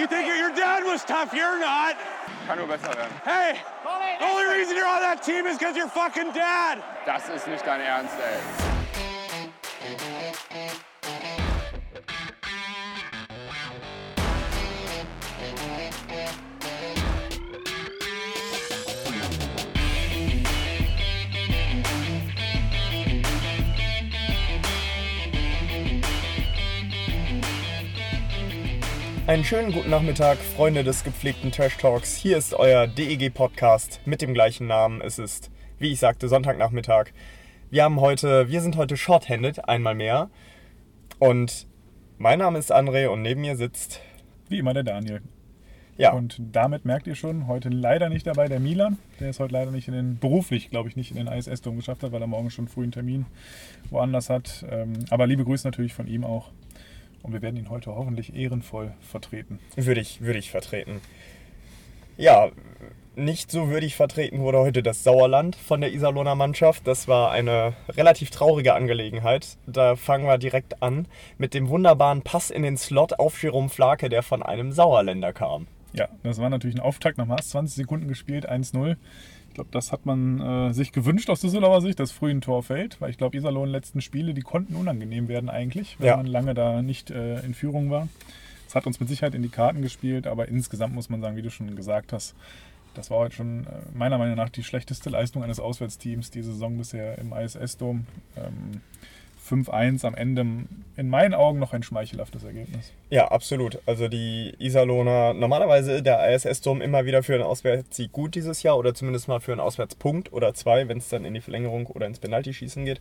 You think your dad was tough, you're not. Kann nur besser werden. Hey, the only reason you're on that team is because you're fucking dad. Das ist nicht dein Ernst, ey. Einen schönen guten Nachmittag, Freunde des gepflegten Trash Talks. Hier ist euer DEG-Podcast mit dem gleichen Namen. Es ist, wie ich sagte, Sonntagnachmittag. Wir haben heute, wir sind heute shorthanded, einmal mehr. Und mein Name ist André und neben mir sitzt. Wie immer der Daniel. Ja. Und damit merkt ihr schon, heute leider nicht dabei der Milan. Der ist heute leider nicht in den, beruflich, glaube ich, nicht in den ISS-Dom geschafft hat, weil er morgen schon früh einen Termin woanders hat. Ähm, aber liebe Grüße natürlich von ihm auch. Und wir werden ihn heute hoffentlich ehrenvoll vertreten. Würde ich, würde ich vertreten. Ja, nicht so würdig vertreten wurde heute das Sauerland von der Iserlohner Mannschaft. Das war eine relativ traurige Angelegenheit. Da fangen wir direkt an mit dem wunderbaren Pass in den Slot auf Jerome Flake, der von einem Sauerländer kam. Ja, das war natürlich ein Auftakt. Nochmal 20 Sekunden gespielt, 1-0. Ich glaube, das hat man äh, sich gewünscht aus Düsseldorfer Sicht, dass früh ein Tor fällt, weil ich glaube, Iserlohn letzten Spiele, die konnten unangenehm werden eigentlich, wenn Ja. man lange da nicht äh, in Führung war. Das hat uns mit Sicherheit in die Karten gespielt, aber insgesamt muss man sagen, wie du schon gesagt hast, das war heute schon äh, meiner Meinung nach die schlechteste Leistung eines Auswärtsteams die Saison bisher im ISS-Dom. Ähm, 5-1 am Ende in meinen Augen noch ein schmeichelhaftes Ergebnis. Ja, absolut. Also die Iserlohner, normalerweise der ISS-Dom immer wieder für einen Auswärtssieg gut dieses Jahr oder zumindest mal für einen Auswärtspunkt oder zwei, wenn es dann in die Verlängerung oder ins Penaltyschießen geht.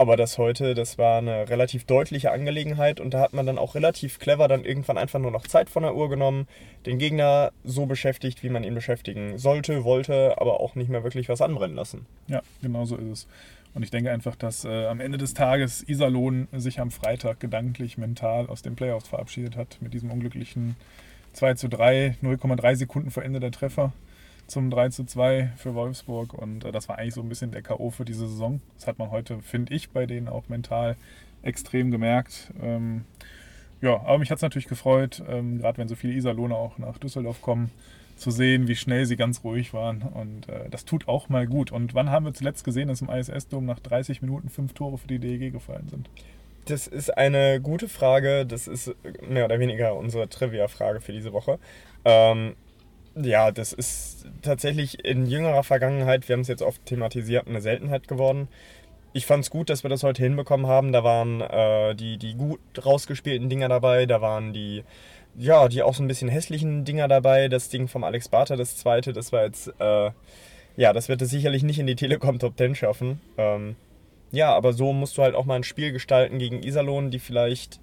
Aber das heute, das war eine relativ deutliche Angelegenheit und da hat man dann auch relativ clever dann irgendwann einfach nur noch Zeit von der Uhr genommen, den Gegner so beschäftigt, wie man ihn beschäftigen sollte, wollte, aber auch nicht mehr wirklich was anbrennen lassen. Ja, genau so ist es. Und ich denke einfach, dass äh, am Ende des Tages Iserlohn sich am Freitag gedanklich, mental aus den Playoffs verabschiedet hat mit diesem unglücklichen 2 zu 3, 0,3 Sekunden vor Ende der Treffer zum 3 zu 2 für Wolfsburg. Und äh, das war eigentlich so ein bisschen der K.O. für diese Saison. Das hat man heute, finde ich, bei denen auch mental extrem gemerkt. Ähm, ja, aber mich hat es natürlich gefreut, ähm, gerade wenn so viele Iserlohner auch nach Düsseldorf kommen, zu sehen, wie schnell sie ganz ruhig waren. Und äh, das tut auch mal gut. Und wann haben wir zuletzt gesehen, dass im ISS-Dom nach 30 Minuten fünf Tore für die DEG gefallen sind? Das ist eine gute Frage. Das ist mehr oder weniger unsere Trivia-Frage für diese Woche. Ähm, ja, das ist tatsächlich in jüngerer Vergangenheit, wir haben es jetzt oft thematisiert, eine Seltenheit geworden. Ich fand es gut, dass wir das heute hinbekommen haben. Da waren äh, die, die gut rausgespielten Dinger dabei, da waren die, ja, die auch so ein bisschen hässlichen Dinger dabei. Das Ding vom Alex Barter, das zweite, das war jetzt, äh, ja, das wird es sicherlich nicht in die Telekom Top 10 schaffen. Ähm, ja, aber so musst du halt auch mal ein Spiel gestalten gegen Iserlohn, die vielleicht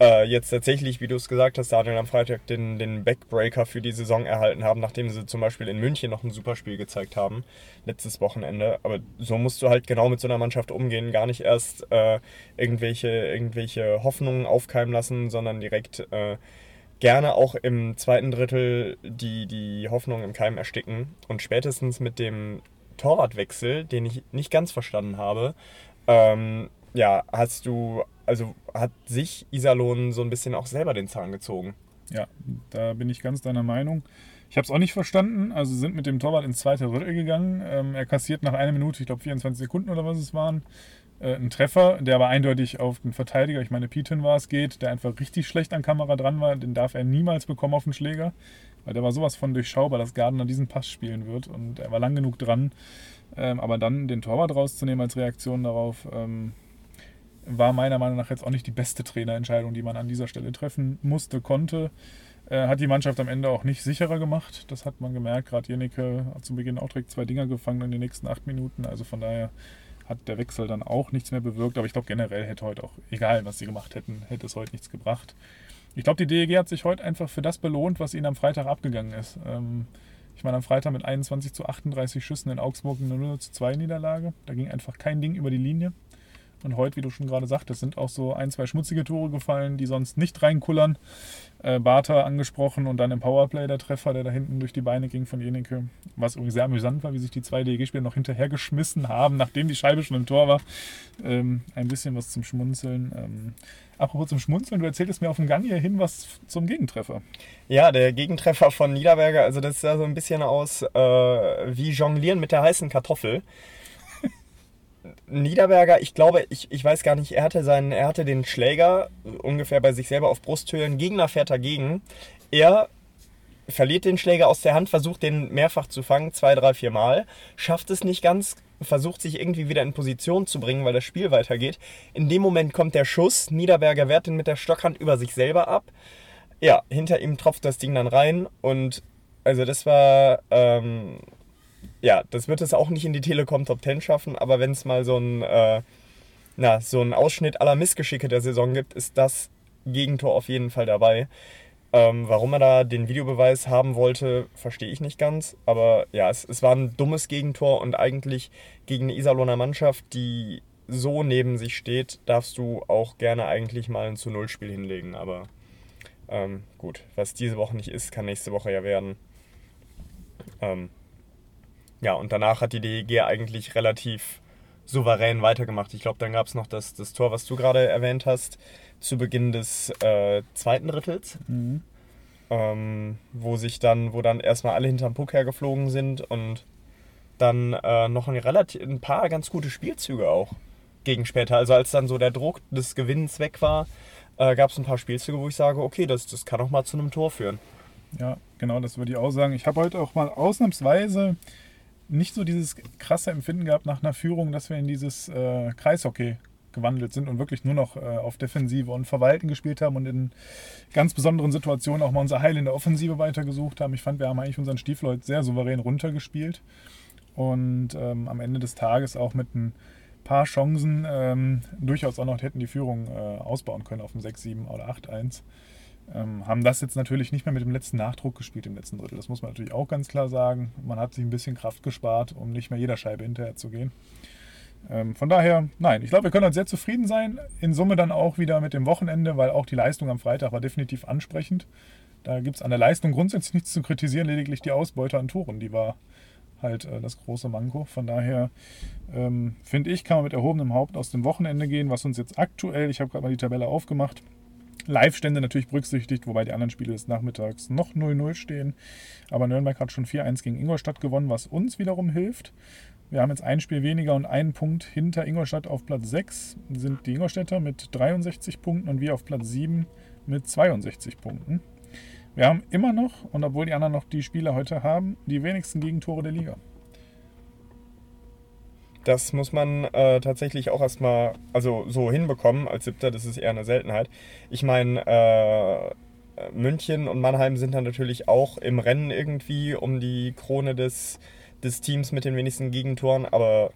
äh, jetzt tatsächlich, wie du es gesagt hast, Daniel, am Freitag den, den Backbreaker für die Saison erhalten haben, nachdem sie zum Beispiel in München noch ein super Spiel gezeigt haben, letztes Wochenende. Aber so musst du halt genau mit so einer Mannschaft umgehen, gar nicht erst äh, irgendwelche, irgendwelche Hoffnungen aufkeimen lassen, sondern direkt äh, gerne auch im zweiten Drittel die, die Hoffnung im Keim ersticken. Und spätestens mit dem Torwartwechsel, den ich nicht ganz verstanden habe, ähm, ja, hast du, also hat sich Iserlohn so ein bisschen auch selber den Zahn gezogen. Ja, da bin ich ganz deiner Meinung. Ich habe es auch nicht verstanden. Also sind mit dem Torwart ins zweite Drittel gegangen. Ähm, er kassiert nach einer Minute, ich glaube 24 Sekunden oder was es waren, äh, einen Treffer, der aber eindeutig auf den Verteidiger, ich meine Pieten war es, geht, der einfach richtig schlecht an Kamera dran war. Den darf er niemals bekommen auf den Schläger, weil der war sowas von durchschaubar, dass Gardner diesen Pass spielen wird und er war lang genug dran. Ähm, aber dann den Torwart rauszunehmen als Reaktion darauf, ähm, war meiner Meinung nach jetzt auch nicht die beste Trainerentscheidung, die man an dieser Stelle treffen musste, konnte. Äh, hat die Mannschaft am Ende auch nicht sicherer gemacht. Das hat man gemerkt. Gerade Jenike hat zu Beginn auch direkt zwei Dinger gefangen in den nächsten acht Minuten. Also von daher hat der Wechsel dann auch nichts mehr bewirkt. Aber ich glaube generell hätte heute auch, egal was sie gemacht hätten, hätte es heute nichts gebracht. Ich glaube, die DEG hat sich heute einfach für das belohnt, was ihnen am Freitag abgegangen ist. Ähm, ich meine, am Freitag mit 21 zu 38 Schüssen in Augsburg eine 0 zu 2 Niederlage. Da ging einfach kein Ding über die Linie. Und heute, wie du schon gerade sagtest, sind auch so ein, zwei schmutzige Tore gefallen, die sonst nicht reinkullern. Äh, Bartha angesprochen und dann im Powerplay der Treffer, der da hinten durch die Beine ging von Jenike. Was übrigens sehr amüsant war, wie sich die zwei DG-Spieler noch hinterhergeschmissen haben, nachdem die Scheibe schon im Tor war. Ähm, ein bisschen was zum Schmunzeln. Ähm, apropos zum Schmunzeln, du erzähltest mir auf dem Gang hierhin was zum Gegentreffer. Ja, der Gegentreffer von Niederberger, also das sah so ein bisschen aus äh, wie Jonglieren mit der heißen Kartoffel. Niederberger, ich glaube, ich, ich weiß gar nicht, er hatte, seinen, er hatte den Schläger ungefähr bei sich selber auf Brusthöhe. Ein Gegner fährt dagegen. Er verliert den Schläger aus der Hand, versucht den mehrfach zu fangen, zwei, drei, vier Mal, schafft es nicht ganz, versucht sich irgendwie wieder in Position zu bringen, weil das Spiel weitergeht. In dem Moment kommt der Schuss, Niederberger wehrt den mit der Stockhand über sich selber ab. Ja, hinter ihm tropft das Ding dann rein und also das war ähm, ja, das wird es auch nicht in die Telekom Top 10 schaffen, aber wenn es mal so ein, äh, na, so ein Ausschnitt aller Missgeschicke der Saison gibt, ist das Gegentor auf jeden Fall dabei. Ähm, warum er da den Videobeweis haben wollte, verstehe ich nicht ganz. Aber ja, es, es war ein dummes Gegentor und eigentlich gegen eine Iserlohner Mannschaft, die so neben sich steht, darfst du auch gerne eigentlich mal ein zu Null Spiel hinlegen. Aber ähm, gut, was diese Woche nicht ist, kann nächste Woche ja werden. Ähm, ja, und danach hat die DEG eigentlich relativ souverän weitergemacht. Ich glaube, dann gab es noch das, das Tor, was du gerade erwähnt hast, zu Beginn des äh, zweiten Drittels. Mhm. Ähm, wo sich dann, wo dann erstmal alle hinterm Puck hergeflogen sind und dann äh, noch ein, relativ, ein paar ganz gute Spielzüge auch gegen später. Also als dann so der Druck des Gewinnens weg war, äh, gab es ein paar Spielzüge, wo ich sage, okay, das, das kann auch mal zu einem Tor führen. Ja, genau, das würde ich auch sagen. Ich habe heute auch mal ausnahmsweise nicht so dieses krasse Empfinden gehabt nach einer Führung, dass wir in dieses äh, Kreishockey gewandelt sind und wirklich nur noch äh, auf Defensive und Verwalten gespielt haben und in ganz besonderen Situationen auch mal unser Heil in der Offensive weitergesucht haben. Ich fand, wir haben eigentlich unseren Stiefel heute sehr souverän runtergespielt und ähm, am Ende des Tages auch mit ein paar Chancen ähm, durchaus auch noch hätten die Führung äh, ausbauen können auf dem 6-7 oder 8-1. Ähm, haben das jetzt natürlich nicht mehr mit dem letzten Nachdruck gespielt im letzten Drittel. Das muss man natürlich auch ganz klar sagen. Man hat sich ein bisschen Kraft gespart, um nicht mehr jeder Scheibe hinterher zu gehen. Ähm, von daher, nein, ich glaube, wir können uns sehr zufrieden sein. In Summe dann auch wieder mit dem Wochenende, weil auch die Leistung am Freitag war definitiv ansprechend. Da gibt es an der Leistung grundsätzlich nichts zu kritisieren, lediglich die Ausbeute an Toren, die war halt äh, das große Manko. Von daher ähm, finde ich, kann man mit erhobenem Haupt aus dem Wochenende gehen, was uns jetzt aktuell, ich habe gerade mal die Tabelle aufgemacht, Live-Stände natürlich berücksichtigt, wobei die anderen Spiele des Nachmittags noch 0-0 stehen. Aber Nürnberg hat schon 4-1 gegen Ingolstadt gewonnen, was uns wiederum hilft. Wir haben jetzt ein Spiel weniger und einen Punkt hinter Ingolstadt auf Platz 6 sind die Ingolstädter mit 63 Punkten und wir auf Platz 7 mit 62 Punkten. Wir haben immer noch, und obwohl die anderen noch die Spiele heute haben, die wenigsten Gegentore der Liga. Das muss man äh, tatsächlich auch erstmal also so hinbekommen als Siebter, das ist eher eine Seltenheit. Ich meine, äh, München und Mannheim sind dann natürlich auch im Rennen irgendwie um die Krone des, des Teams mit den wenigsten Gegentoren, aber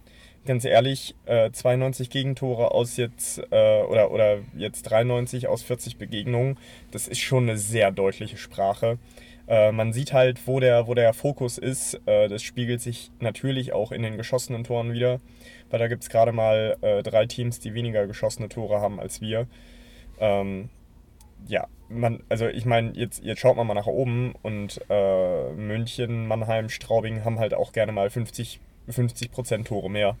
ganz ehrlich, äh, 92 Gegentore aus jetzt äh, oder, oder jetzt 93 aus 40 Begegnungen, das ist schon eine sehr deutliche Sprache. Äh, man sieht halt, wo der, wo der Fokus ist. Äh, das spiegelt sich natürlich auch in den geschossenen Toren wieder, weil da gibt es gerade mal äh, drei Teams, die weniger geschossene Tore haben als wir. Ähm, ja, man, also ich meine, jetzt, jetzt schaut man mal nach oben und äh, München, Mannheim, Straubing haben halt auch gerne mal 50, 50 Tore mehr.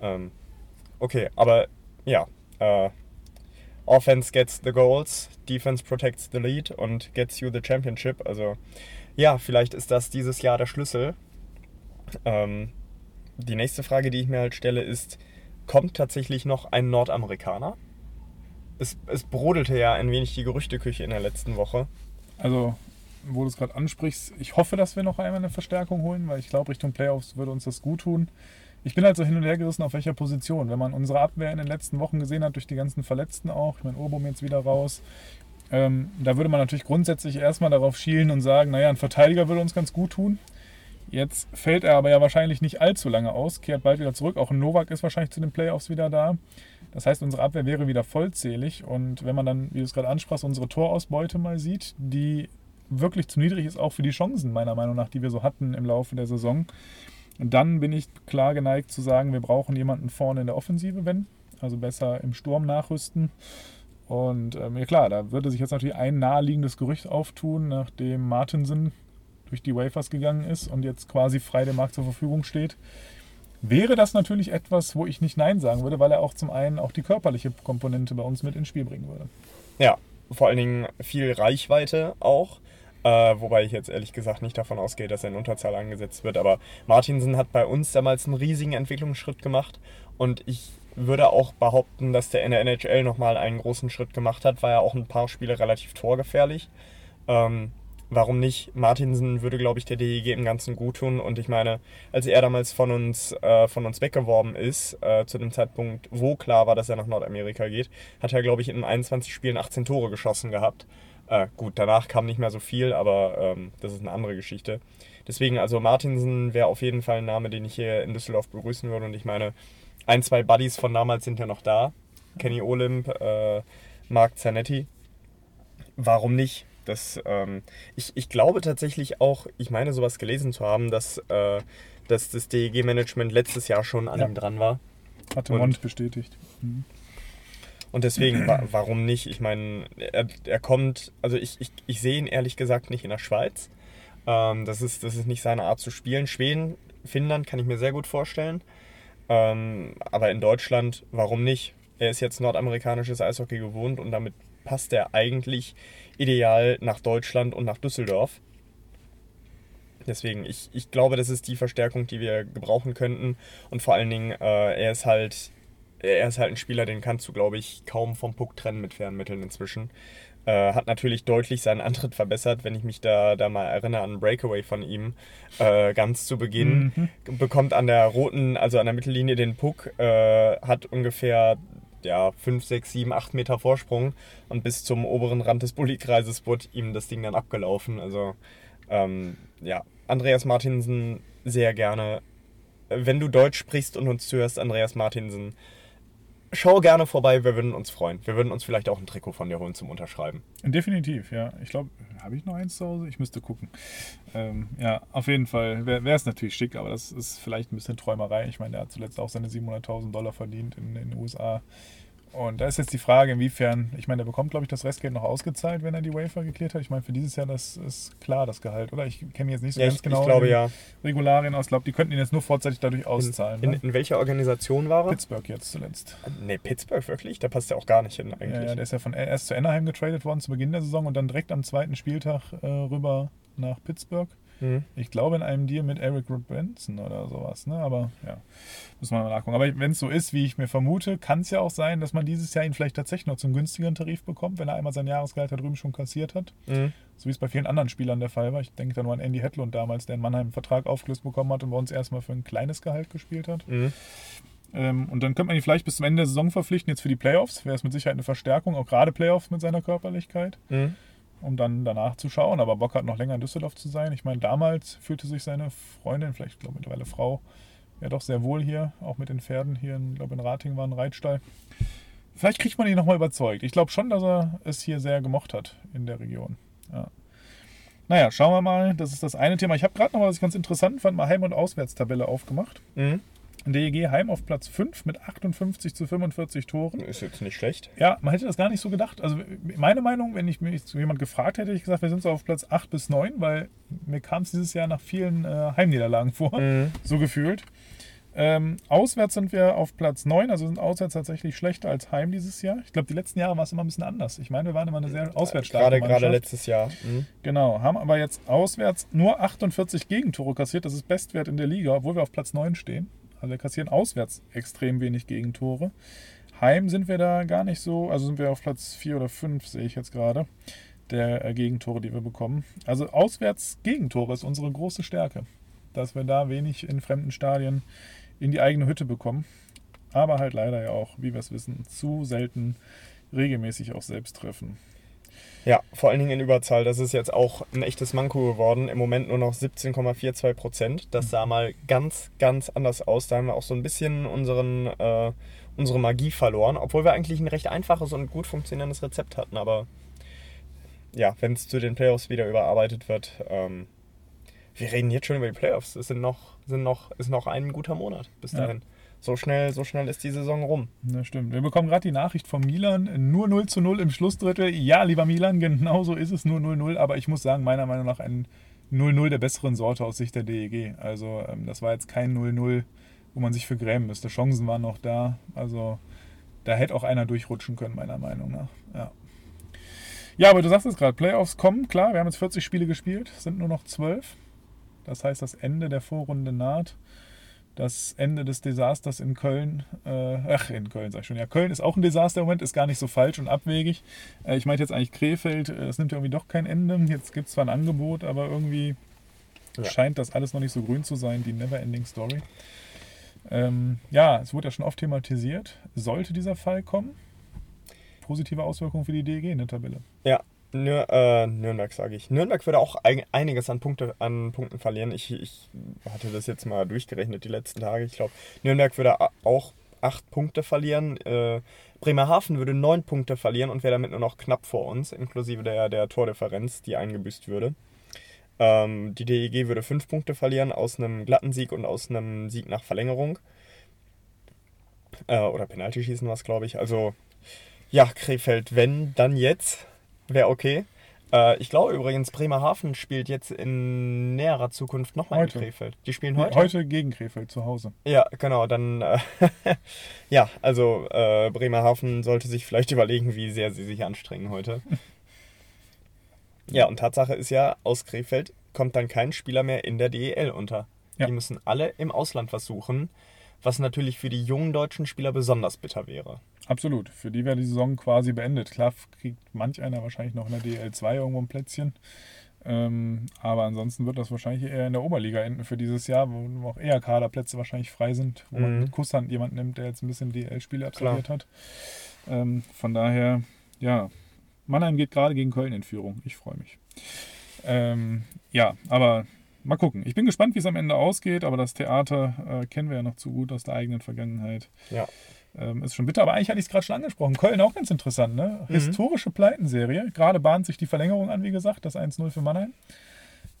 Ähm, okay, aber ja, äh, Offense gets the goals, Defense protects the lead und gets you the championship. Also ja, vielleicht ist das dieses Jahr der Schlüssel. Ähm, die nächste Frage, die ich mir halt stelle, ist, kommt tatsächlich noch ein Nordamerikaner? Es, es brodelte ja ein wenig die Gerüchteküche in der letzten Woche. Also, wo du es gerade ansprichst, ich hoffe, dass wir noch einmal eine Verstärkung holen, weil ich glaube, Richtung Playoffs würde uns das gut tun ich bin halt so hin und her gerissen, auf welcher Position. Wenn man unsere Abwehr in den letzten Wochen gesehen hat, durch die ganzen Verletzten auch, ich meine, Urbum jetzt wieder raus, ähm, da würde man natürlich grundsätzlich erstmal darauf schielen und sagen, naja, ein Verteidiger würde uns ganz gut tun. Jetzt fällt er aber ja wahrscheinlich nicht allzu lange aus, kehrt bald wieder zurück. Auch ein Novak ist wahrscheinlich zu den Playoffs wieder da. Das heißt, unsere Abwehr wäre wieder vollzählig. Und wenn man dann, wie du es gerade ansprachst, unsere Torausbeute mal sieht, die wirklich zu niedrig ist, auch für die Chancen, meiner Meinung nach, die wir so hatten im Laufe der Saison, dann bin ich klar geneigt zu sagen, wir brauchen jemanden vorne in der Offensive, wenn. also besser im Sturm nachrüsten. Und ähm, ja klar, da würde sich jetzt natürlich ein naheliegendes Gerücht auftun, nachdem Martinsen durch die Wafers gegangen ist und jetzt quasi frei dem Markt zur Verfügung steht. Wäre das natürlich etwas, wo ich nicht Nein sagen würde, weil er auch zum einen auch die körperliche Komponente bei uns mit ins Spiel bringen würde. Ja, vor allen Dingen viel Reichweite auch. Äh, wobei ich jetzt ehrlich gesagt nicht davon ausgehe, dass er in Unterzahl angesetzt wird. Aber Martinsen hat bei uns damals einen riesigen Entwicklungsschritt gemacht. Und ich würde auch behaupten, dass der in der NHL nochmal einen großen Schritt gemacht hat. War ja auch ein paar Spiele relativ torgefährlich. Ähm, warum nicht? Martinsen würde, glaube ich, der DEG im Ganzen gut tun. Und ich meine, als er damals von uns, äh, von uns weggeworben ist, äh, zu dem Zeitpunkt, wo klar war, dass er nach Nordamerika geht, hat er, glaube ich, in 21 Spielen 18 Tore geschossen gehabt. Äh, gut, danach kam nicht mehr so viel, aber ähm, das ist eine andere Geschichte. Deswegen, also Martinsen wäre auf jeden Fall ein Name, den ich hier in Düsseldorf begrüßen würde. Und ich meine, ein, zwei Buddies von damals sind ja noch da. Kenny Olymp, äh, Marc Zanetti. Warum nicht? Das, ähm, ich, ich glaube tatsächlich auch, ich meine sowas gelesen zu haben, dass, äh, dass das DEG-Management letztes Jahr schon an Ja. ihm dran war. Hatte Mond bestätigt. Mhm. Und deswegen, wa warum nicht? Ich meine, er, er kommt, also ich, ich, ich sehe ihn ehrlich gesagt nicht in der Schweiz. Ähm, das, ist, das ist nicht seine Art zu spielen. Schweden, Finnland kann ich mir sehr gut vorstellen. Ähm, aber in Deutschland, warum nicht? Er ist jetzt nordamerikanisches Eishockey gewohnt und damit passt er eigentlich ideal nach Deutschland und nach Düsseldorf. Deswegen, ich, ich glaube, das ist die Verstärkung, die wir gebrauchen könnten. Und vor allen Dingen, äh, er ist halt er ist halt ein Spieler, den kannst du, glaube ich, kaum vom Puck trennen mit Fernmitteln inzwischen. Äh, hat natürlich deutlich seinen Antritt verbessert, wenn ich mich da, da mal erinnere an Breakaway von ihm. Äh, ganz zu Beginn bekommt an der roten, also an der Mittellinie den Puck, äh, hat ungefähr ja, 5, 6, 7, 8 Meter Vorsprung und bis zum oberen Rand des Bullykreises wurde ihm das Ding dann abgelaufen. Also ähm, ja, Andreas Martinsen sehr gerne. Wenn du Deutsch sprichst und uns zuhörst, Andreas Martinsen, schau gerne vorbei, wir würden uns freuen. Wir würden uns vielleicht auch ein Trikot von dir holen zum Unterschreiben. Definitiv, ja. Ich glaube, habe ich noch eins zu Hause? Ich müsste gucken. Ähm, ja, auf jeden Fall wäre es natürlich schick, aber das ist vielleicht ein bisschen Träumerei. Ich meine, der hat zuletzt auch seine 700.000 Dollar verdient in, in den USA. Und da ist jetzt die Frage, inwiefern, ich meine, der bekommt, glaube ich, das Restgeld noch ausgezahlt, wenn er die Wafer geklärt hat. Ich meine, für dieses Jahr, das ist klar, das Gehalt, oder? Ich kenne mich jetzt nicht so Ja, ganz ich, genau ich glaube in ja. Regularien aus. Ich glaube, die könnten ihn jetzt nur vorzeitig dadurch auszahlen. In, ne? in welcher Organisation war er? Pittsburgh jetzt zuletzt. Nee, Pittsburgh wirklich? Da passt er auch gar nicht hin eigentlich. Ja, ja, der ist ja von erst zu Anaheim getradet worden zu Beginn der Saison und dann direkt am zweiten Spieltag äh, rüber nach Pittsburgh. Mhm. Ich glaube in einem Deal mit Eric Benson oder sowas, ne? Aber ja, muss man mal nachgucken. Aber wenn es so ist, wie ich mir vermute, kann es ja auch sein, dass man dieses Jahr ihn vielleicht tatsächlich noch zum günstigeren Tarif bekommt, wenn er einmal sein Jahresgehalt da drüben schon kassiert hat. Mhm. So wie es bei vielen anderen Spielern der Fall war. Ich denke da nur an Andy Hedlund damals, der in Mannheim einen Vertrag aufgelöst bekommen hat und bei uns erstmal für ein kleines Gehalt gespielt hat. Mhm. Ähm, und dann könnte man ihn vielleicht bis zum Ende der Saison verpflichten, jetzt für die Playoffs. Wäre es mit Sicherheit eine Verstärkung, auch gerade Playoffs mit seiner Körperlichkeit, Mhm. Um dann danach zu schauen. Aber Bock hat noch länger in Düsseldorf zu sein. Ich meine, damals fühlte sich seine Freundin, vielleicht glaube mittlerweile Frau, ja doch sehr wohl hier, auch mit den Pferden hier, in, glaube in Rating war ein Reitstall. Vielleicht kriegt man ihn nochmal überzeugt. Ich glaube schon, dass er es hier sehr gemocht hat in der Region. Ja. Naja, schauen wir mal. Das ist das eine Thema. Ich habe gerade noch was ich ganz interessant fand, mal Heim- und Auswärtstabelle aufgemacht. Mhm. DEG Heim auf Platz 5 mit 58 zu 45 Toren. Ist jetzt nicht schlecht. Ja, man hätte das gar nicht so gedacht. Also meine Meinung, wenn ich mich zu jemand gefragt hätte, hätte ich gesagt, wir sind so auf Platz 8 bis 9, weil mir kam es dieses Jahr nach vielen äh, Heimniederlagen vor, Mhm. so gefühlt. Ähm, auswärts sind wir auf Platz 9, also sind auswärts tatsächlich schlechter als Heim dieses Jahr. Ich glaube, die letzten Jahre war es immer ein bisschen anders. Ich meine, wir waren immer eine sehr auswärtsstarke Gerade, Mannschaft. gerade letztes Jahr. Mhm. Genau, haben aber jetzt auswärts nur 48 Gegentore kassiert. Das ist Bestwert in der Liga, obwohl wir auf Platz 9 stehen. Also wir kassieren auswärts extrem wenig Gegentore. Heim sind wir da gar nicht so, also sind wir auf Platz 4 oder 5, sehe ich jetzt gerade, der äh, Gegentore, die wir bekommen. Also auswärts Gegentore ist unsere große Stärke, dass wir da wenig in fremden Stadien in die eigene Hütte bekommen. Aber halt leider ja auch, wie wir es wissen, zu selten regelmäßig auch selbst treffen. Ja, vor allen Dingen in Überzahl. Das ist jetzt auch ein echtes Manko geworden. Im Moment nur noch 17,42 Prozent. Das sah mal ganz, ganz anders aus. Da haben wir auch so ein bisschen unseren, äh, unsere Magie verloren. Obwohl wir eigentlich ein recht einfaches und gut funktionierendes Rezept hatten. Aber ja, wenn es zu den Playoffs wieder überarbeitet wird, ähm, wir reden jetzt schon über die Playoffs. Es sind noch, sind noch, ist noch ein guter Monat bis Ja. So schnell, so schnell ist die Saison rum. Das stimmt. Wir bekommen gerade die Nachricht von Milan. Nur 0 zu 0 im Schlussdrittel. Ja, lieber Milan, genau so ist es. Nur 0-0. Aber ich muss sagen, meiner Meinung nach ein 0-0 der besseren Sorte aus Sicht der DEG. Also, ähm, das war jetzt kein 0-0, wo man sich für grämen müsste. Chancen waren noch da. Also, da hätte auch einer durchrutschen können, meiner Meinung nach. Ja. Ja, aber du sagst es gerade, Playoffs kommen, klar, wir haben jetzt 40 Spiele gespielt, sind nur noch 12. Das heißt, das Ende der Vorrunde naht. Das Ende des Desasters in Köln, äh, ach, in Köln sag ich schon. Ja, Köln ist auch ein Desaster im Moment, ist gar nicht so falsch und abwegig. Äh, ich meinte jetzt eigentlich Krefeld, äh, es nimmt ja irgendwie doch kein Ende. Jetzt gibt es zwar ein Angebot, aber irgendwie Ja. scheint das alles noch nicht so grün zu sein, die Neverending Story. Ähm, ja, es wurde ja schon oft thematisiert. Sollte dieser Fall kommen, positive Auswirkungen für die DEG in der Tabelle. Ja, Nür äh, Nürnberg sage ich. Nürnberg würde auch eig- einiges an, Punkte, an Punkten verlieren. Ich, ich hatte das jetzt mal durchgerechnet die letzten Tage. Ich glaube, Nürnberg würde auch acht Punkte verlieren. Äh, Bremerhaven würde neun Punkte verlieren und wäre damit nur noch knapp vor uns, inklusive der, der Tordifferenz, die eingebüßt würde. Ähm, die DEG würde fünf Punkte verlieren aus einem glatten Sieg und aus einem Sieg nach Verlängerung. Äh, oder Penaltyschießen war es, glaube ich. Also, ja, Krefeld, wenn, dann jetzt. Wäre okay. Äh, ich glaube übrigens, Bremerhaven spielt jetzt in näherer Zukunft nochmal in. Krefeld. Die spielen heute? Heute gegen Krefeld zu Hause. Ja, genau. Dann, äh, ja, also äh, Bremerhaven sollte sich vielleicht überlegen, wie sehr sie sich anstrengen heute. Ja, und Tatsache ist ja, aus Krefeld kommt dann kein Spieler mehr in der DEL unter. Ja. Die müssen alle im Ausland was suchen, was natürlich für die jungen deutschen Spieler besonders bitter wäre. Absolut. Für die wäre die Saison quasi beendet. Klar kriegt manch einer wahrscheinlich noch in der DL2 irgendwo ein Plätzchen. Ähm, aber ansonsten wird das wahrscheinlich eher in der Oberliga enden für dieses Jahr, wo auch eher Kaderplätze wahrscheinlich frei sind, wo man Mhm. mit Kusshand jemanden nimmt, der jetzt ein bisschen DL-Spiele absolviert hat. Ähm, von daher, ja, Mannheim geht gerade gegen Köln in Führung. Ich freue mich. Ähm, ja, aber mal gucken. Ich bin gespannt, wie es am Ende ausgeht, aber das Theater äh, kennen wir ja noch zu gut aus der eigenen Vergangenheit. Ja. Ähm, ist schon bitter, aber eigentlich hatte ich es gerade schon angesprochen. Köln auch ganz interessant, ne? Historische Pleitenserie. Gerade bahnt sich die Verlängerung an, wie gesagt, das 1-0 für Mannheim.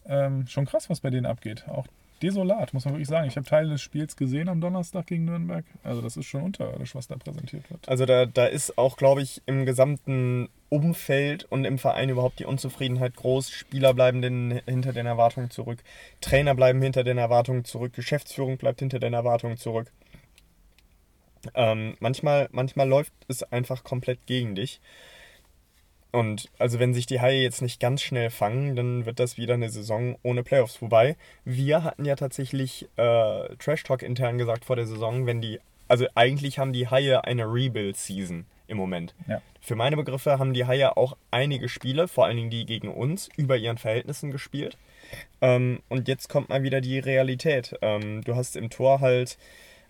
Ähm, schon krass, was bei denen abgeht. Auch desolat, muss man wirklich sagen. Ich habe Teile des Spiels gesehen am Donnerstag gegen Nürnberg. Also, das ist schon unterirdisch, was da präsentiert wird. Also da, da ist auch, glaube ich, im gesamten Umfeld und im Verein überhaupt die Unzufriedenheit groß. Spieler bleiben den, hinter den Erwartungen zurück. Trainer bleiben hinter den Erwartungen zurück. Geschäftsführung bleibt hinter den Erwartungen zurück. Ähm, manchmal, manchmal läuft es einfach komplett gegen dich. Und also wenn sich die Haie jetzt nicht ganz schnell fangen, dann wird das wieder eine Saison ohne Playoffs. Wobei, wir hatten ja tatsächlich äh, Trash Talk intern gesagt vor der Saison, wenn die, also eigentlich haben die Haie eine Rebuild-Season im Moment. Ja. Für meine Begriffe haben die Haie auch einige Spiele, vor allen Dingen die gegen uns, über ihren Verhältnissen gespielt. Ähm, und jetzt kommt mal wieder die Realität. Ähm, du hast im Tor halt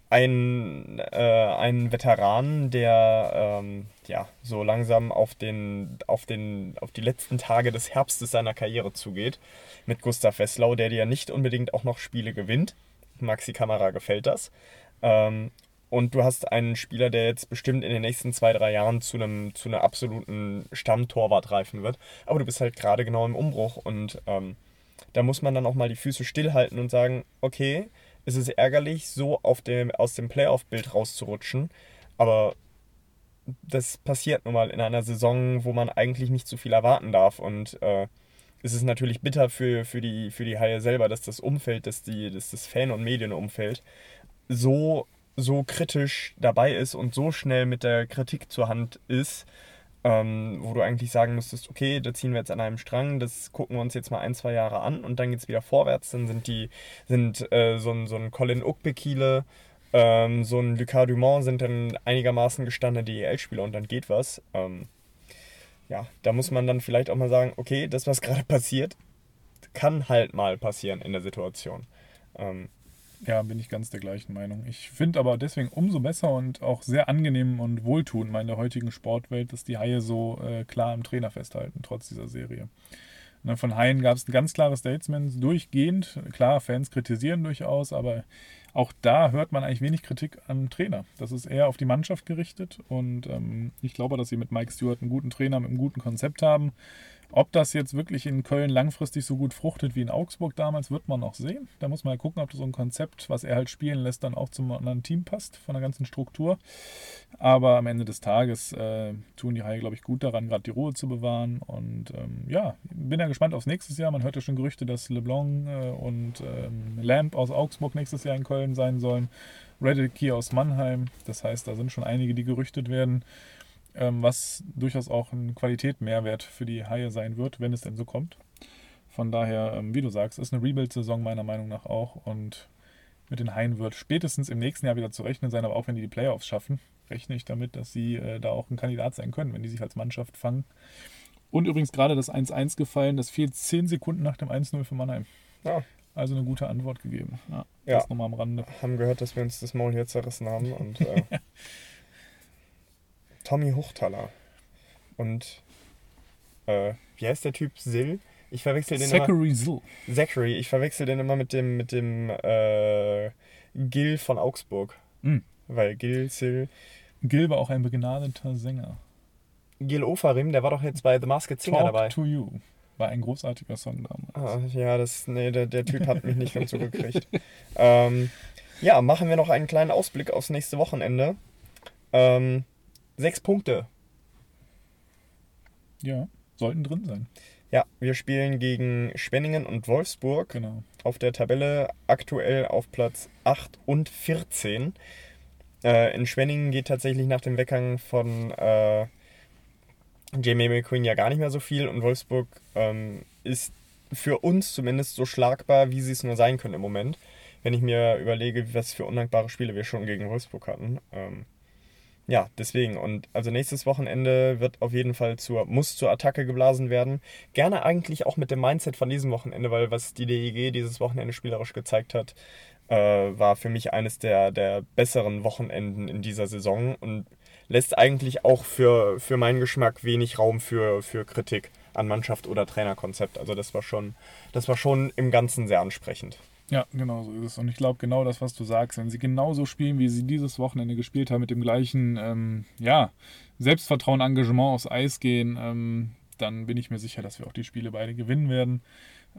einen, äh, einen Veteran, der ähm, ja, so langsam auf, den, auf, den, auf die letzten Tage des Herbstes seiner Karriere zugeht, mit Gustav Wesslau, der dir nicht unbedingt auch noch Spiele gewinnt. Maxi Kamera gefällt das. Ähm, und du hast einen Spieler, der jetzt bestimmt in den nächsten zwei, drei Jahren zu einem, zu einer absoluten Stammtorwart reifen wird. Aber du bist halt gerade genau im Umbruch und ähm, da muss man dann auch mal die Füße stillhalten und sagen, okay, es ist ärgerlich, so auf dem, aus dem Playoff-Bild rauszurutschen, aber das passiert nun mal in einer Saison, wo man eigentlich nicht zu viel erwarten darf und äh, es ist natürlich bitter für, für, die, für die Haie selber, dass das Umfeld, dass, die, dass das Fan- und Medienumfeld so, so kritisch dabei ist und so schnell mit der Kritik zur Hand ist, ähm, wo du eigentlich sagen müsstest, okay, da ziehen wir jetzt an einem Strang, das gucken wir uns jetzt mal ein, zwei Jahre an und dann geht es wieder vorwärts. Dann sind die, sind äh, so, ein, so ein Colin Ukbekile, ähm, so ein Lucas Dumont sind dann einigermaßen gestandene DEL-Spieler und dann geht was. Ähm, ja, da muss man dann vielleicht auch mal sagen, okay, das, was gerade passiert, kann halt mal passieren in der Situation. Ähm, Ja, bin ich ganz der gleichen Meinung. Ich finde aber deswegen umso besser und auch sehr angenehm und wohltuend in der heutigen Sportwelt, dass die Haie so äh, klar am Trainer festhalten, trotz dieser Serie. Ne, von Haien gab es ein ganz klares Statement durchgehend. Klar, Fans kritisieren durchaus, aber auch da hört man eigentlich wenig Kritik am Trainer. Das ist eher auf die Mannschaft gerichtet und ähm, ich glaube, dass sie mit Mike Stewart einen guten Trainer mit einem guten Konzept haben. Ob das jetzt wirklich in Köln langfristig so gut fruchtet wie in Augsburg damals, wird man noch sehen. Da muss man ja gucken, ob so ein Konzept, was er halt spielen lässt, dann auch zum anderen Team passt, von der ganzen Struktur. Aber am Ende des Tages äh, tun die Haie, glaube ich, gut daran, gerade die Ruhe zu bewahren. Und ähm, ja, bin ja gespannt aufs nächste Jahr. Man hört ja schon Gerüchte, dass LeBlanc äh, und ähm, Lamp aus Augsburg nächstes Jahr in Köln sein sollen. Reddick hier aus Mannheim. Das heißt, da sind schon einige, die gerüchtet werden was durchaus auch ein Qualitätmehrwert für die Haie sein wird, wenn es denn so kommt. Von daher, ähm, wie du sagst, ist eine Rebuild-Saison meiner Meinung nach auch und mit den Haien wird spätestens im nächsten Jahr wieder zu rechnen sein, aber auch wenn die die Playoffs schaffen, rechne ich damit, dass sie äh, da auch ein Kandidat sein können, wenn die sich als Mannschaft fangen. Und übrigens gerade das 1-1 gefallen, das fehlt 10 Sekunden nach dem 1-0 für Mannheim. Ja. Also eine gute Antwort gegeben. Ja, Ja. Das nochmal am Rande. Haben gehört, dass wir uns das Maul hier zerrissen haben. Und äh, Tommy Huchtaler. Und äh, wie heißt der Typ? Sill? Ich verwechsel den immer. Zachary Zill. Zachary. Ich verwechsel den immer mit dem, mit dem äh, Gil von Augsburg. Mhm. Weil Gil, Sill. Gil war auch ein begnadeter Sänger. Gil Ofarim, der war doch jetzt bei The Masked Singer Talk dabei. to You war ein großartiger Song damals. Ah, ja, das, nee, der, der Typ hat mich nicht ganz so gekriegt. ähm, ja, machen wir noch einen kleinen Ausblick aufs nächste Wochenende. Ähm, sechs Punkte. Ja, sollten drin sein. Ja, wir spielen gegen Schwenningen und Wolfsburg. Genau. Auf der Tabelle aktuell auf Platz 8 und 14. Äh, in Schwenningen geht tatsächlich nach dem Weggang von äh, Jamie McQueen ja gar nicht mehr so viel und Wolfsburg ähm, ist für uns zumindest so schlagbar, wie sie es nur sein können im Moment. Wenn ich mir überlege, was für undankbare Spiele wir schon gegen Wolfsburg hatten. Ähm, ja, deswegen. Und also nächstes Wochenende wird auf jeden Fall zur, muss zur Attacke geblasen werden. Gerne eigentlich auch mit dem Mindset von diesem Wochenende, weil was die DEG dieses Wochenende spielerisch gezeigt hat, äh, war für mich eines der, der besseren Wochenenden in dieser Saison und lässt eigentlich auch für, für meinen Geschmack wenig Raum für, für Kritik an Mannschaft oder Trainerkonzept. Also das war schon, das war schon im Ganzen sehr ansprechend. Ja, genau so ist es. Und ich glaube, genau das, was du sagst, wenn sie genauso spielen, wie sie dieses Wochenende gespielt haben, mit dem gleichen ähm, ja, Selbstvertrauen, Engagement aufs Eis gehen, ähm, dann bin ich mir sicher, dass wir auch die Spiele beide gewinnen werden.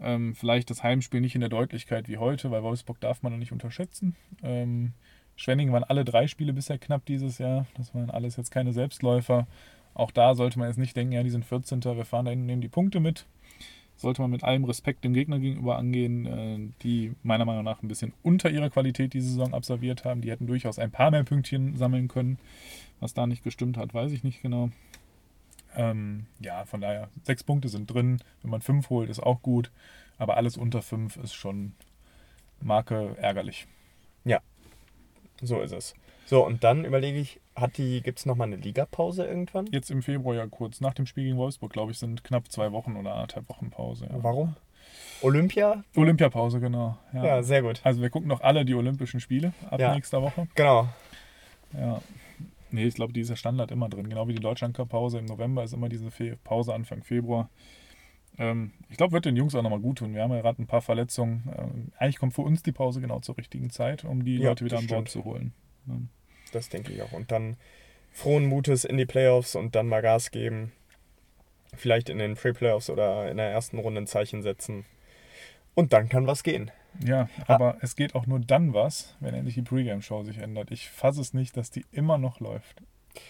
Ähm, vielleicht das Heimspiel nicht in der Deutlichkeit wie heute, weil Wolfsburg darf man noch nicht unterschätzen. Ähm, Schwenningen waren alle drei Spiele bisher knapp dieses Jahr. Das waren alles jetzt keine Selbstläufer. Auch da sollte man jetzt nicht denken, ja, die sind 14. Wir fahren da hinten, nehmen die Punkte mit. Sollte man mit allem Respekt dem Gegner gegenüber angehen, äh, die meiner Meinung nach ein bisschen unter ihrer Qualität die Saison absolviert haben. Die hätten durchaus ein paar mehr Pünktchen sammeln können. Was da nicht gestimmt hat, weiß ich nicht genau. Ähm, ja, von daher, sechs Punkte sind drin. Wenn man fünf holt, ist auch gut. Aber alles unter fünf ist schon Marke ärgerlich. So ist es. So, und dann überlege ich, hat die, gibt es nochmal eine Ligapause irgendwann? Jetzt im Februar ja kurz, nach dem Spiel gegen Wolfsburg, glaube ich, sind knapp zwei Wochen oder anderthalb Wochen Pause. Ja. Warum? Olympia? Olympiapause, genau. Ja. Ja, sehr gut. Also wir gucken noch alle die Olympischen Spiele ab Ja. nächster Woche. Genau. Ja. Nee, ich glaube, die ist ja Standard immer drin. Genau wie die Deutschland Cup Pause im November ist immer diese Fe Pause Anfang Februar. Ähm, ich glaube, wird den Jungs auch nochmal gut tun. Wir haben ja gerade ein paar Verletzungen. Ähm, eigentlich kommt für uns die Pause genau zur richtigen Zeit, um die Ja, Leute wieder an Bord stimmt. zu holen. Das denke ich auch. Und dann frohen Mutes in die Playoffs und dann mal Gas geben. Vielleicht in den Pre-Playoffs oder in der ersten Runde ein Zeichen setzen. Und dann kann was gehen. Ja, aber es geht auch nur dann was, wenn endlich die Pre-Game-Show sich ändert. Ich fasse es nicht, dass die immer noch läuft.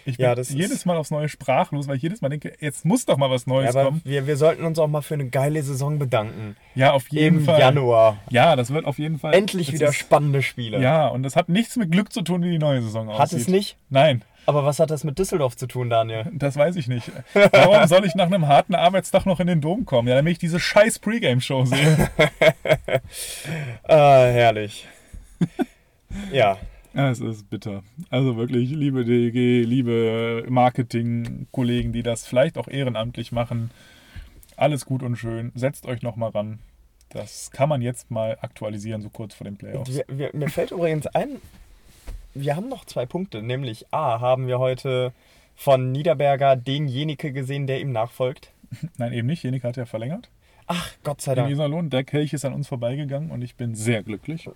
Ich bin Ja, jedes Mal aufs Neue sprachlos, weil ich jedes Mal denke, jetzt muss doch mal was Neues Aber kommen. wir, wir sollten uns auch mal für eine geile Saison bedanken. Ja, auf jeden Im Fall. Januar. Ja, das wird auf jeden Fall. Endlich wieder ist- spannende Spiele. Ja, und das hat nichts mit Glück zu tun, wie die neue Saison aussieht. Hat es nicht? Nein, Aber was hat das mit Düsseldorf zu tun, Daniel? das weiß ich nicht. Warum soll ich nach einem harten Arbeitstag noch in den Dom kommen? Ja, damit ich diese scheiß Pre-Game-Show sehe. Ah, herrlich. ja, Ja, es ist bitter. Also wirklich, liebe DG, liebe Marketing-Kollegen, die das vielleicht auch ehrenamtlich machen, alles gut und schön. Setzt euch nochmal ran. Das kann man jetzt mal aktualisieren, so kurz vor den Playoffs. wir, wir, mir fällt übrigens ein, wir haben noch zwei Punkte. Nämlich A, haben wir heute von Niederberger denjenige gesehen, der ihm nachfolgt. Nein, eben nicht. Jenik hat ja verlängert. Ach, Gott sei In Dank. Iserlohn. Der Kelch ist an uns vorbeigegangen und ich bin sehr glücklich.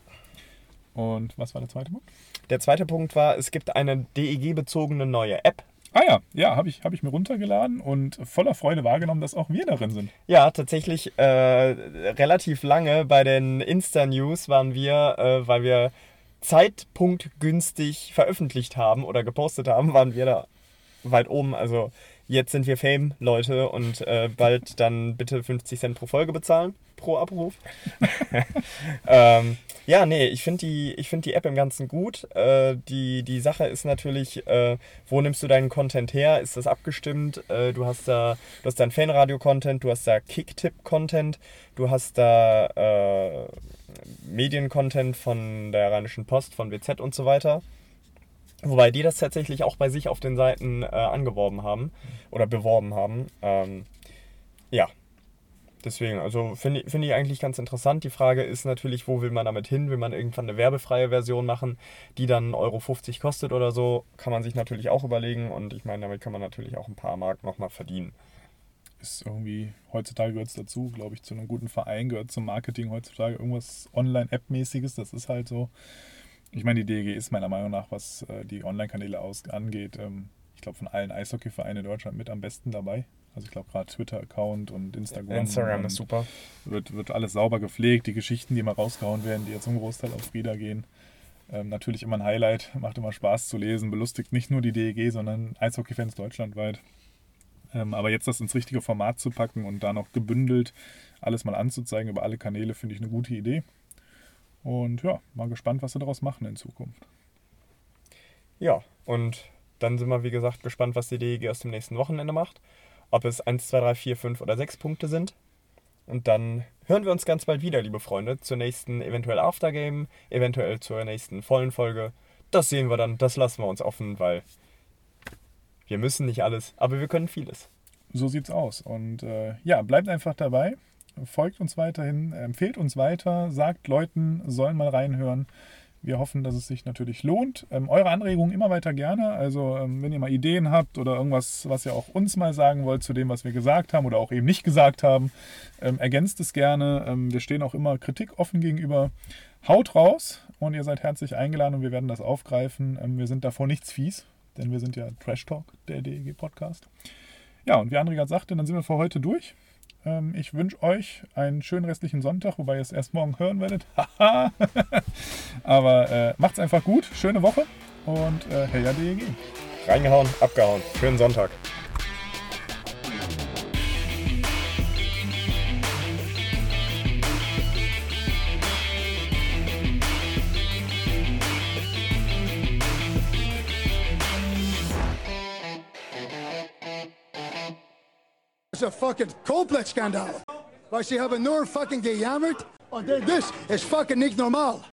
Und was war der zweite Punkt? Der zweite Punkt war, es gibt eine DEG-bezogene neue App. Ah ja, ja, habe ich, hab ich mir runtergeladen und voller Freude wahrgenommen, dass auch wir darin sind. Ja, tatsächlich äh, relativ lange bei den Insta-News waren wir, äh, weil wir zeitpunktgünstig veröffentlicht haben oder gepostet haben, waren wir da weit oben. Also jetzt sind wir Fame, Leute, und äh, bald dann bitte 50 Cent pro Folge bezahlen, pro Abruf. ähm, ja, nee, ich finde die, find die App im Ganzen gut. Äh, die, die Sache ist natürlich, äh, wo nimmst du deinen Content her? Ist das abgestimmt? Äh, du hast da, du hast dann Fanradio-Content, du hast da Kicktipp-Content, du hast da äh, Medien-Content von der Rheinischen Post, von WZ und so weiter. Wobei die das tatsächlich auch bei sich auf den Seiten äh, angeworben haben oder beworben haben. Ähm, ja, deswegen, also finde find ich eigentlich ganz interessant. Die Frage ist natürlich, wo will man damit hin? Will man irgendwann eine werbefreie Version machen, die dann 1,50 Euro kostet oder so? Kann man sich natürlich auch überlegen und ich meine, damit kann man natürlich auch ein paar Mark nochmal verdienen. Ist irgendwie, heutzutage gehört es dazu, glaube ich, zu einem guten Verein, gehört zum Marketing heutzutage irgendwas Online-App-mäßiges. Das ist halt so. Ich meine, die DEG ist meiner Meinung nach, was äh, die Online-Kanäle angeht, ähm, ich glaube, von allen Eishockey-Vereinen in Deutschland mit am besten dabei. Also ich glaube gerade Twitter-Account und Instagram. Instagram ist super. Wird, wird alles sauber gepflegt. Die Geschichten, die immer rausgehauen werden, die jetzt zum Großteil auf Frieda gehen. Ähm, natürlich immer ein Highlight, macht immer Spaß zu lesen, belustigt nicht nur die DEG, sondern Eishockey-Fans deutschlandweit. Ähm, aber jetzt das ins richtige Format zu packen und da noch gebündelt alles mal anzuzeigen über alle Kanäle, finde ich eine gute Idee. Und ja, mal gespannt, was sie daraus machen in Zukunft. Ja, und dann sind wir, wie gesagt, gespannt, was die DEG aus dem nächsten Wochenende macht. Ob es 1, 2, 3, 4, 5 oder 6 Punkte sind. Und dann hören wir uns ganz bald wieder, liebe Freunde, zur nächsten eventuell Aftergame, eventuell zur nächsten vollen Folge. Das sehen wir dann, das lassen wir uns offen, weil wir müssen nicht alles, aber wir können vieles. So sieht's aus. Und äh, ja, bleibt einfach dabei, folgt uns weiterhin, empfehlt uns weiter, sagt Leuten, sollen mal reinhören. Wir hoffen, dass es sich natürlich lohnt. Ähm, eure Anregungen immer weiter gerne. Also, ähm, wenn ihr mal Ideen habt oder irgendwas, was ihr auch uns mal sagen wollt zu dem, was wir gesagt haben oder auch eben nicht gesagt haben, ähm, ergänzt es gerne. Ähm, wir stehen auch immer Kritik offen gegenüber. Haut raus und ihr seid herzlich eingeladen und wir werden das aufgreifen. Ähm, wir sind davor nichts fies, denn wir sind ja Trash Talk, der DEG Podcast. Ja, und wie André gerade sagte, dann sind wir für heute durch. Ähm, ich wünsche euch einen schönen restlichen Sonntag, wobei ihr es erst morgen hören werdet. Aber äh, macht's einfach gut, schöne Woche und äh, hey ja DEG. Reingehauen, abgehauen. Schönen Sonntag. a fucking complex scandal. Why she have a nu fucking gejammerd. Oh, en This is fucking niet.